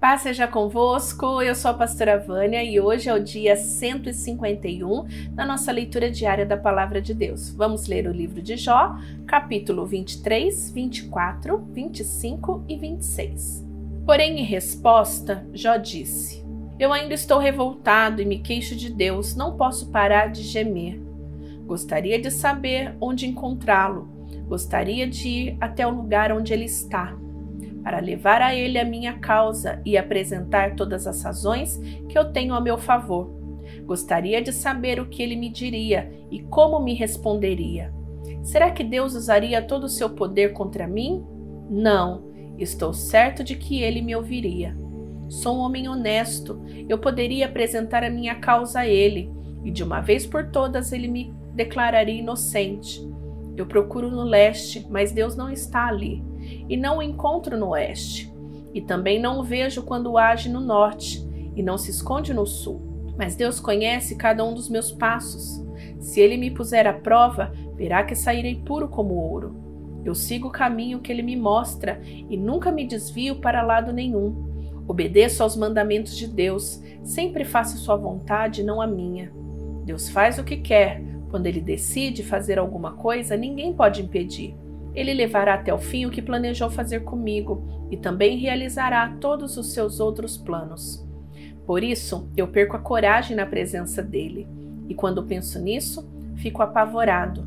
Paz seja convosco, eu sou a pastora Vânia e hoje é o dia 151 da nossa leitura diária da Palavra de Deus. Vamos ler o livro de Jó, capítulo 23, 24, 25 e 26. Porém, em resposta, Jó disse: Eu ainda estou revoltado e me queixo de Deus, não posso parar de gemer. Gostaria de saber onde encontrá-lo, gostaria de ir até o lugar onde ele está para levar a ele a minha causa e apresentar todas as razões que eu tenho a meu favor. Gostaria de saber o que ele me diria e como me responderia. Será que Deus usaria todo o seu poder contra mim? Não, estou certo de que ele me ouviria. Sou um homem honesto, eu poderia apresentar a minha causa a ele, e de uma vez por todas ele me declararia inocente. Eu procuro no leste, mas Deus não está ali e não o encontro no oeste. E também não o vejo quando age no norte, e não se esconde no sul. Mas Deus conhece cada um dos meus passos. Se ele me puser à prova, verá que sairei puro como ouro. Eu sigo o caminho que ele me mostra e nunca me desvio para lado nenhum. Obedeço aos mandamentos de Deus, sempre faço sua vontade, não a minha. Deus faz o que quer. Quando ele decide fazer alguma coisa, ninguém pode impedir. Ele levará até o fim o que planejou fazer comigo e também realizará todos os seus outros planos. Por isso, eu perco a coragem na presença dele, e quando penso nisso, fico apavorado.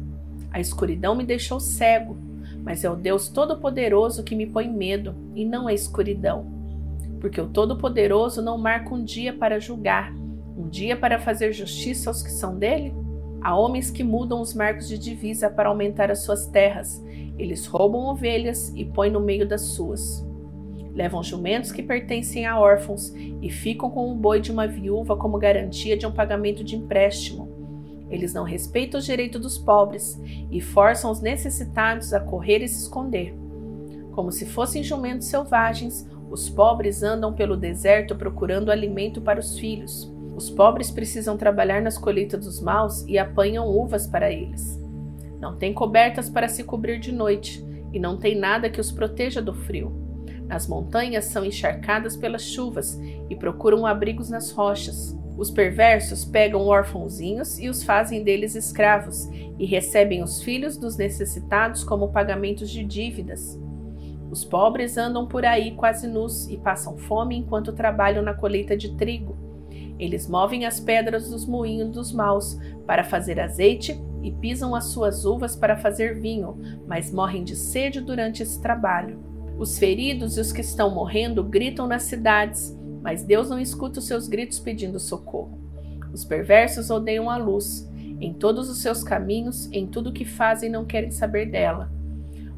A escuridão me deixou cego, mas é o Deus Todo-Poderoso que me põe medo e não a escuridão. Porque o Todo-Poderoso não marca um dia para julgar, um dia para fazer justiça aos que são dele? Há homens que mudam os marcos de divisa para aumentar as suas terras eles roubam ovelhas e põem no meio das suas. Levam jumentos que pertencem a órfãos e ficam com o boi de uma viúva como garantia de um pagamento de empréstimo. Eles não respeitam os direitos dos pobres e forçam os necessitados a correr e se esconder. Como se fossem jumentos selvagens, os pobres andam pelo deserto procurando alimento para os filhos. Os pobres precisam trabalhar nas colheitas dos maus e apanham uvas para eles. Não tem cobertas para se cobrir de noite, e não tem nada que os proteja do frio. Nas montanhas são encharcadas pelas chuvas e procuram abrigos nas rochas. Os perversos pegam órfãozinhos e os fazem deles escravos, e recebem os filhos dos necessitados como pagamentos de dívidas. Os pobres andam por aí quase nus e passam fome enquanto trabalham na colheita de trigo. Eles movem as pedras dos moinhos dos maus para fazer azeite e pisam as suas uvas para fazer vinho, mas morrem de sede durante esse trabalho. Os feridos e os que estão morrendo gritam nas cidades, mas Deus não escuta os seus gritos pedindo socorro. Os perversos odeiam a luz. Em todos os seus caminhos, em tudo o que fazem, não querem saber dela.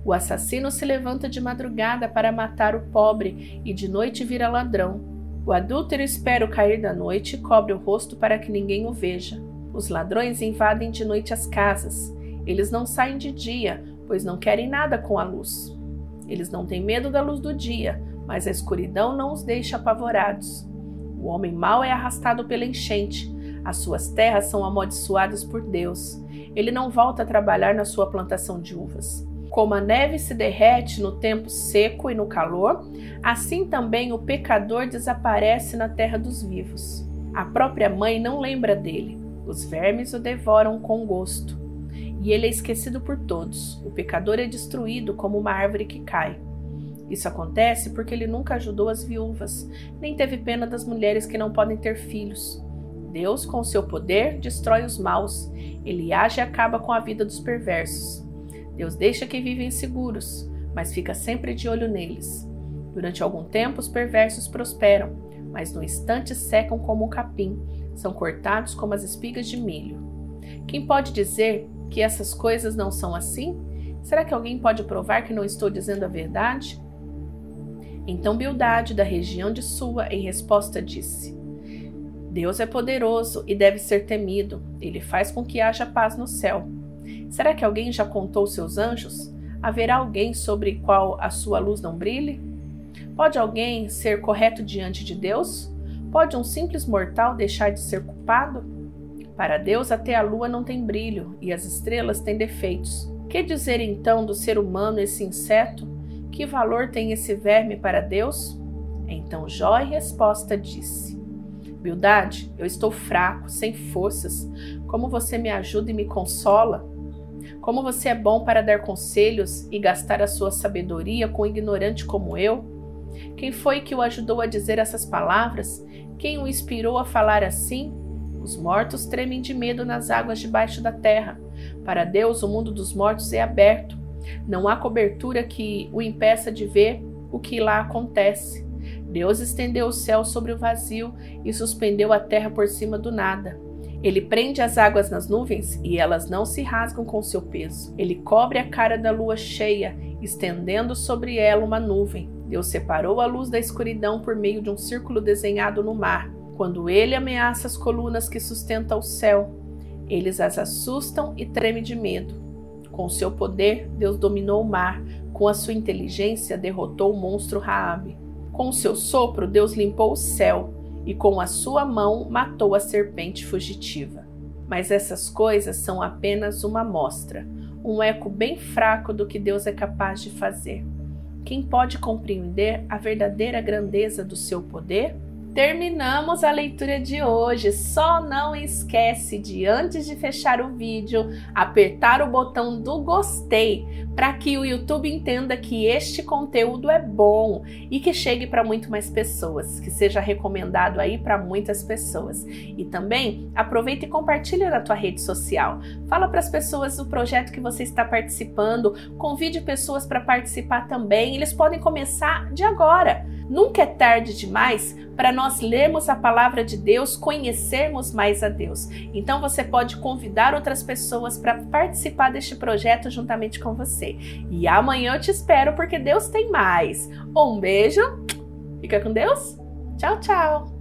O assassino se levanta de madrugada para matar o pobre e de noite vira ladrão. O adúltero espera o cair da noite e cobre o rosto para que ninguém o veja. Os ladrões invadem de noite as casas. Eles não saem de dia, pois não querem nada com a luz. Eles não têm medo da luz do dia, mas a escuridão não os deixa apavorados. O homem mau é arrastado pela enchente. As suas terras são amaldiçoadas por Deus. Ele não volta a trabalhar na sua plantação de uvas. Como a neve se derrete no tempo seco e no calor, assim também o pecador desaparece na terra dos vivos. A própria mãe não lembra dele. Os vermes o devoram com gosto, e ele é esquecido por todos. O pecador é destruído como uma árvore que cai. Isso acontece porque ele nunca ajudou as viúvas, nem teve pena das mulheres que não podem ter filhos. Deus, com seu poder, destrói os maus. Ele age e acaba com a vida dos perversos. Deus deixa que vivem seguros, mas fica sempre de olho neles. Durante algum tempo, os perversos prosperam, mas no instante secam como um capim são cortados como as espigas de milho. Quem pode dizer que essas coisas não são assim? Será que alguém pode provar que não estou dizendo a verdade? Então Bildade, da região de Sua, em resposta disse: Deus é poderoso e deve ser temido. Ele faz com que haja paz no céu. Será que alguém já contou seus anjos? Haverá alguém sobre qual a sua luz não brilhe? Pode alguém ser correto diante de Deus? Pode um simples mortal deixar de ser culpado? Para Deus, até a lua não tem brilho e as estrelas têm defeitos. Que dizer então do ser humano esse inseto? Que valor tem esse verme para Deus? Então Jó em resposta disse: Bildade, eu estou fraco, sem forças. Como você me ajuda e me consola? Como você é bom para dar conselhos e gastar a sua sabedoria com um ignorante como eu? Quem foi que o ajudou a dizer essas palavras? Quem o inspirou a falar assim? Os mortos tremem de medo nas águas debaixo da terra. Para Deus, o mundo dos mortos é aberto. Não há cobertura que o impeça de ver o que lá acontece. Deus estendeu o céu sobre o vazio e suspendeu a terra por cima do nada. Ele prende as águas nas nuvens e elas não se rasgam com seu peso. Ele cobre a cara da lua cheia, estendendo sobre ela uma nuvem. Deus separou a luz da escuridão por meio de um círculo desenhado no mar. Quando ele ameaça as colunas que sustentam o céu, eles as assustam e tremem de medo. Com seu poder, Deus dominou o mar, com a sua inteligência derrotou o monstro Raabe. Com seu sopro, Deus limpou o céu e com a sua mão matou a serpente fugitiva. Mas essas coisas são apenas uma amostra, um eco bem fraco do que Deus é capaz de fazer. Quem pode compreender a verdadeira grandeza do seu poder? Terminamos a leitura de hoje. Só não esquece de, antes de fechar o vídeo, apertar o botão do gostei para que o YouTube entenda que este conteúdo é bom e que chegue para muito mais pessoas, que seja recomendado aí para muitas pessoas. E também aproveita e compartilha na tua rede social. Fala para as pessoas do projeto que você está participando, convide pessoas para participar também. Eles podem começar de agora. Nunca é tarde demais para nós lermos a palavra de Deus, conhecermos mais a Deus. Então você pode convidar outras pessoas para participar deste projeto juntamente com você. E amanhã eu te espero porque Deus tem mais. Um beijo, fica com Deus, tchau, tchau.